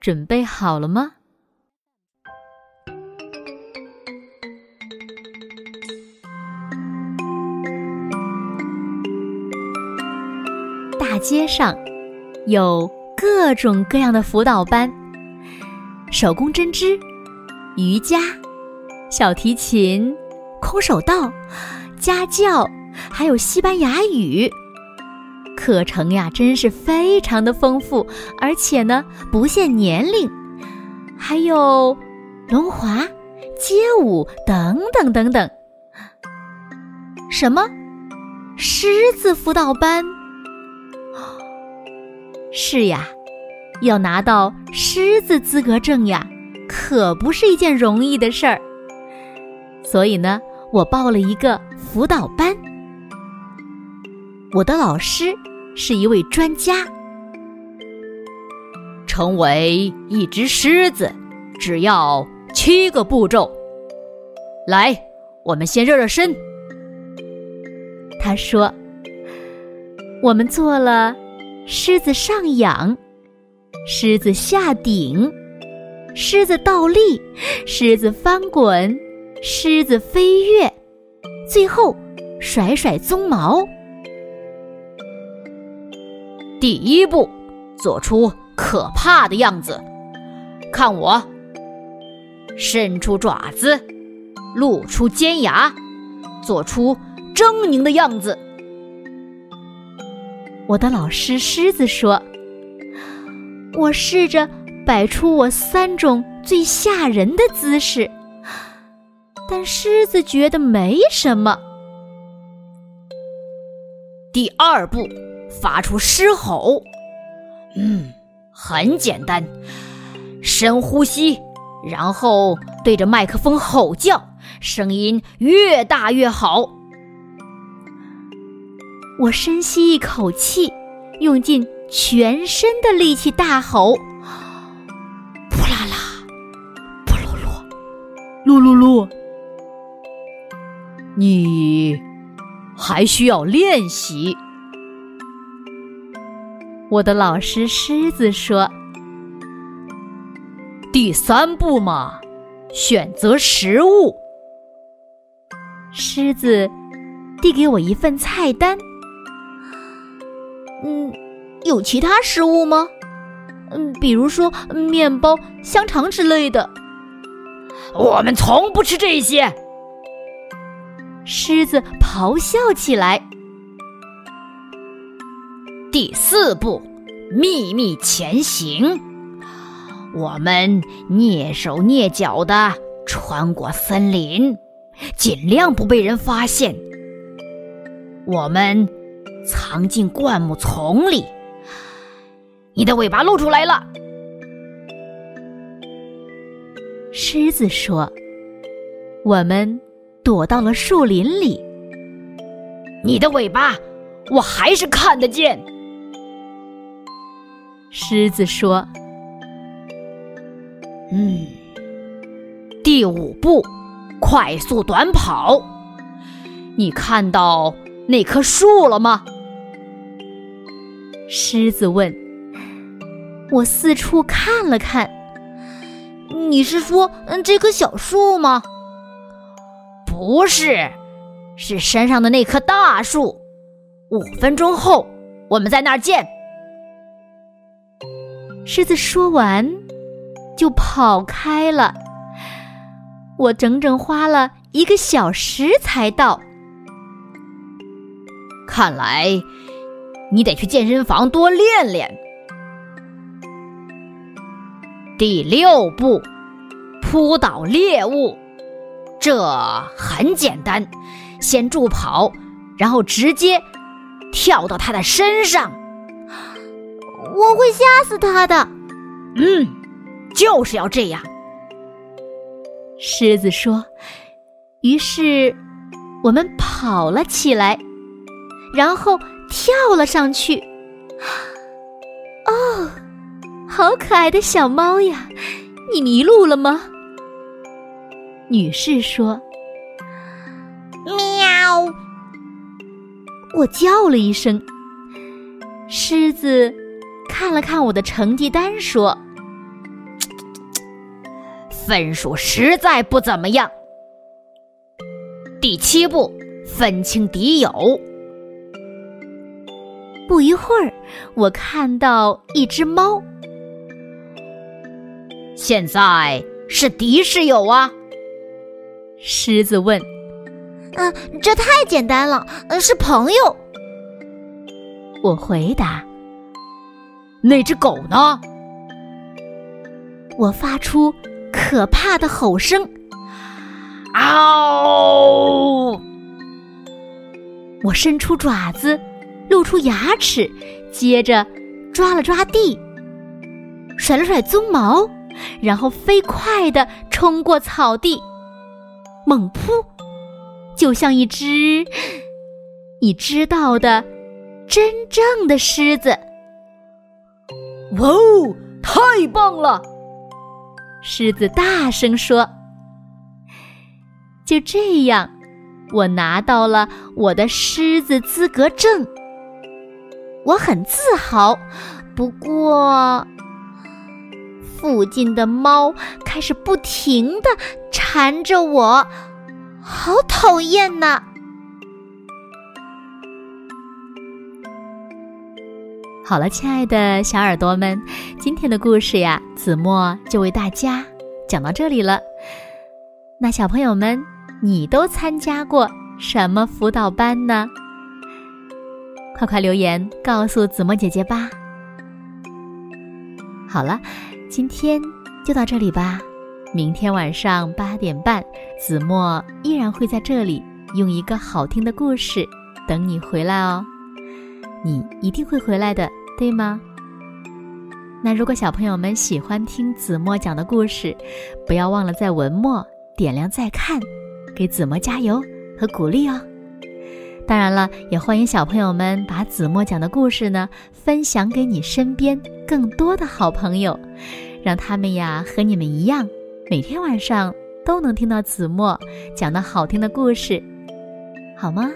准备好了吗？大街上有各种各样的辅导班：手工针织、瑜伽、小提琴、空手道、家教，还有西班牙语。课程呀，真是非常的丰富，而且呢不限年龄，还有轮滑、街舞等等等等。什么？狮子辅导班？是呀，要拿到狮子资格证呀，可不是一件容易的事儿。所以呢，我报了一个辅导班，我的老师。是一位专家。成为一只狮子，只要七个步骤。来，我们先热热身。他说：“我们做了狮子上仰、狮子下顶、狮子倒立、狮子翻滚、狮子飞跃，最后甩甩鬃毛。”第一步，做出可怕的样子。看我，伸出爪子，露出尖牙，做出狰狞的样子。我的老师狮子说：“我试着摆出我三种最吓人的姿势，但狮子觉得没什么。”第二步。发出狮吼，嗯，很简单，深呼吸，然后对着麦克风吼叫，声音越大越好。我深吸一口气，用尽全身的力气大吼：“扑啦啦，扑噜噜，噜噜噜。”你还需要练习。我的老师狮子说：“第三步嘛，选择食物。”狮子递给我一份菜单。嗯，有其他食物吗？嗯，比如说面包、香肠之类的。我们从不吃这些。狮子咆哮起来。第四步，秘密前行。我们蹑手蹑脚的穿过森林，尽量不被人发现。我们藏进灌木丛里。你的尾巴露出来了，狮子说：“我们躲到了树林里。”你的尾巴，我还是看得见。狮子说：“嗯，第五步，快速短跑。你看到那棵树了吗？”狮子问。我四处看了看。你是说，嗯，这棵小树吗？不是，是山上的那棵大树。五分钟后，我们在那儿见。狮子说完，就跑开了。我整整花了一个小时才到。看来你得去健身房多练练。第六步，扑倒猎物。这很简单，先助跑，然后直接跳到它的身上。我会吓死他的。嗯，就是要这样。狮子说。于是，我们跑了起来，然后跳了上去。哦，好可爱的小猫呀！你迷路了吗？女士说。喵！我叫了一声。狮子看了看我的成绩单，说：“分数实在不怎么样。第七步，分清敌友。”不一会儿，我看到一只猫。现在是敌是友啊？狮子问。嗯，这太简单了，嗯，是朋友。我回答。那只狗呢？我发出可怕的吼声。嗷！我伸出爪子，露出牙齿，接着抓了抓地，甩了甩鬃毛，然后飞快地冲过草地，猛扑。就像一只你知道的真正的狮子。哦，太棒了！狮子大声说。就这样，我拿到了我的狮子资格证。我很自豪。不过，附近的猫开始不停的缠着我。好讨厌呐！好了，亲爱的小耳朵们，今天的故事呀，子墨就为大家讲到这里了。那小朋友们，你都参加过什么辅导班呢？快快留言告诉子墨姐姐吧。好了，今天就到这里吧。明天晚上八点半，子墨依然会在这里用一个好听的故事等你回来哦。你一定会回来的，对吗？那如果小朋友们喜欢听子墨讲的故事，不要忘了在文末点亮再看，给子墨加油和鼓励哦。当然了，也欢迎小朋友们把子墨讲的故事呢分享给你身边更多的好朋友，让他们呀和你们一样。每天晚上都能听到子墨讲的好听的故事，好吗？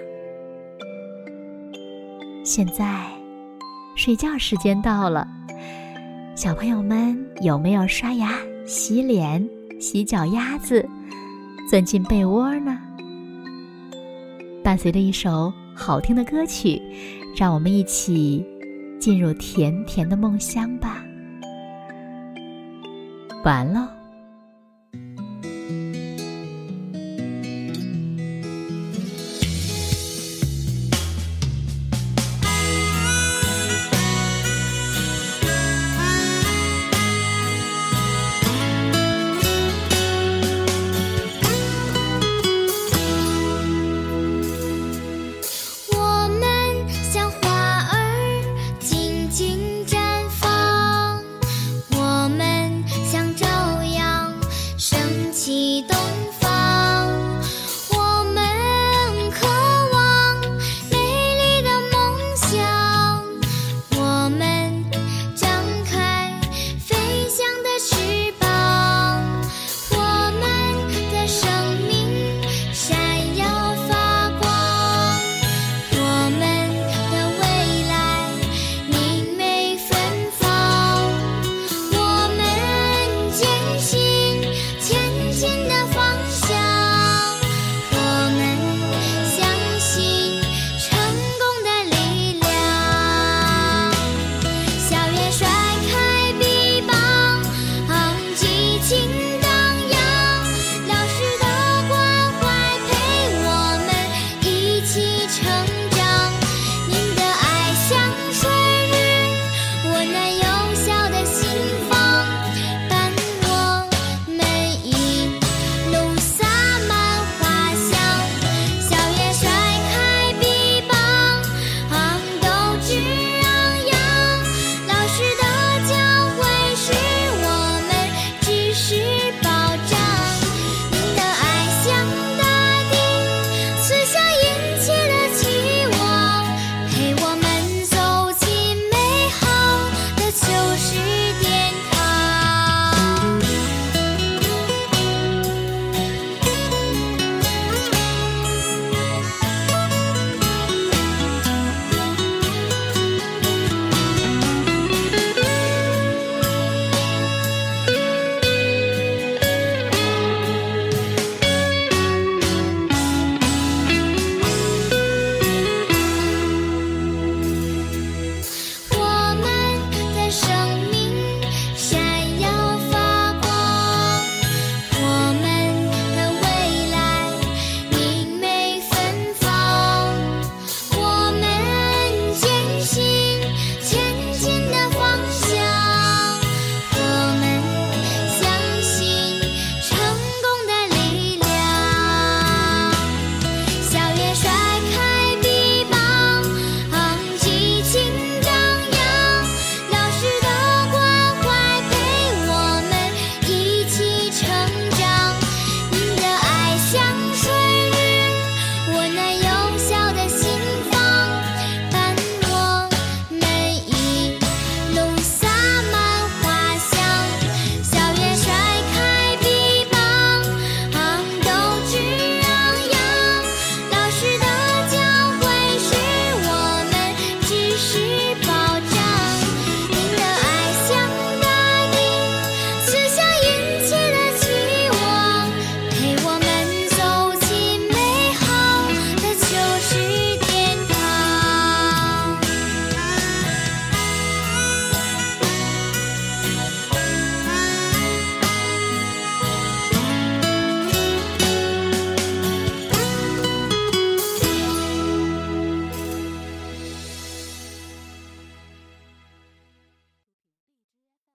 现在睡觉时间到了，小朋友们有没有刷牙、洗脸、洗脚丫子，钻进被窝呢？伴随着一首好听的歌曲，让我们一起进入甜甜的梦乡吧。完了。